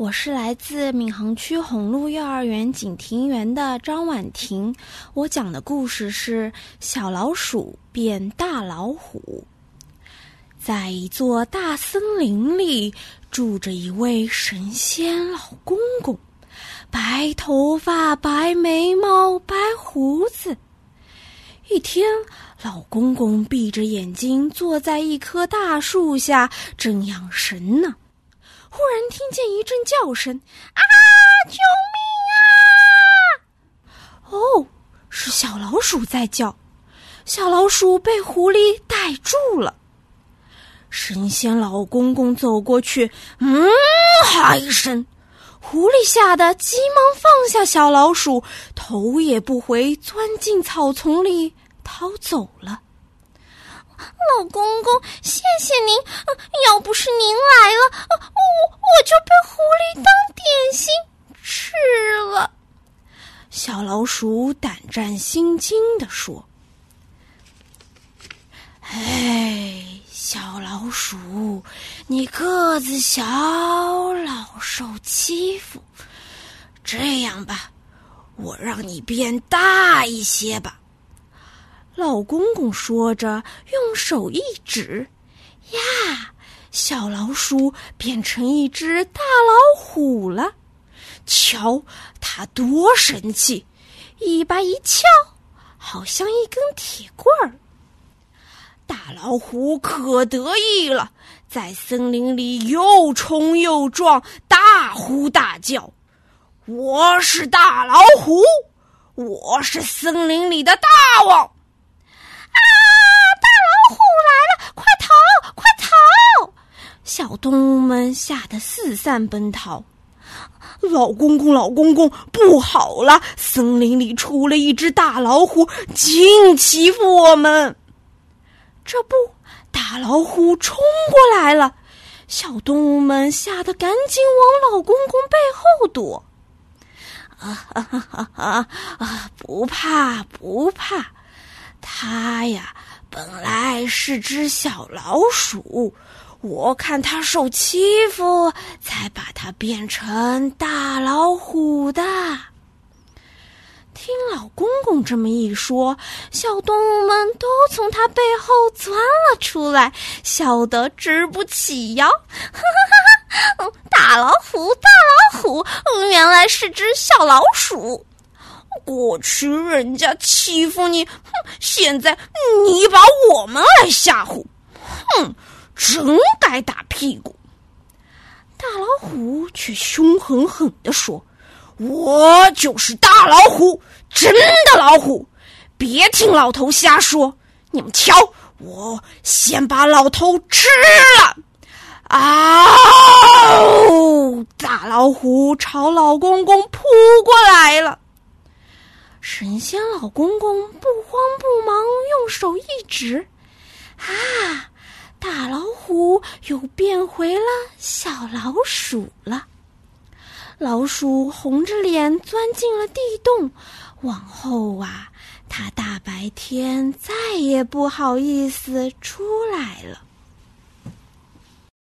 我是来自闵行区红路幼儿园景庭园的张婉婷。我讲的故事是《小老鼠变大老虎》。在一座大森林里，住着一位神仙老公公，白头发、白眉毛、白胡子。一天，老公公闭着眼睛坐在一棵大树下，正养神呢。忽然听见一阵叫声：“啊！救命啊！”哦，是小老鼠在叫。小老鼠被狐狸逮住了。神仙老公公走过去，嗯，哈一声，狐狸吓得急忙放下小老鼠，头也不回，钻进草丛里逃走了。老公公，谢谢您！要不是您来了，我就被狐狸当点心吃了。小老鼠胆战心惊地说：“哎，小老鼠，你个子小，老受欺负。这样吧，我让你变大一些吧。”老公公说着，用手一指，呀，小老鼠变成一只大老虎了。瞧，它多神气！尾巴一翘，好像一根铁棍儿。大老虎可得意了，在森林里又冲又撞，大呼大叫：“我是大老虎，我是森林里的大王！”小动物们吓得四散奔逃。老公公，老公公，不好了！森林里出了一只大老虎，竟欺负我们。这不，大老虎冲过来了，小动物们吓得赶紧往老公公背后躲。啊哈哈哈！啊，不怕不怕，它呀，本来是只小老鼠。我看他受欺负，才把他变成大老虎的。听老公公这么一说，小动物们都从他背后钻了出来，笑得直不起腰。哈哈哈！大老虎，大老虎，原来是只小老鼠。过去人家欺负你，哼！现在你把我们来吓唬，哼！真该打屁股！大老虎却凶狠狠地说：“我就是大老虎，真的老虎！别听老头瞎说！你们瞧，我先把老头吃了！”啊！大老虎朝老公公扑过来了。神仙老公公不慌不忙，用手一指：“啊！”大老虎又变回了小老鼠了。老鼠红着脸钻进了地洞，往后啊，它大白天再也不好意思出来了。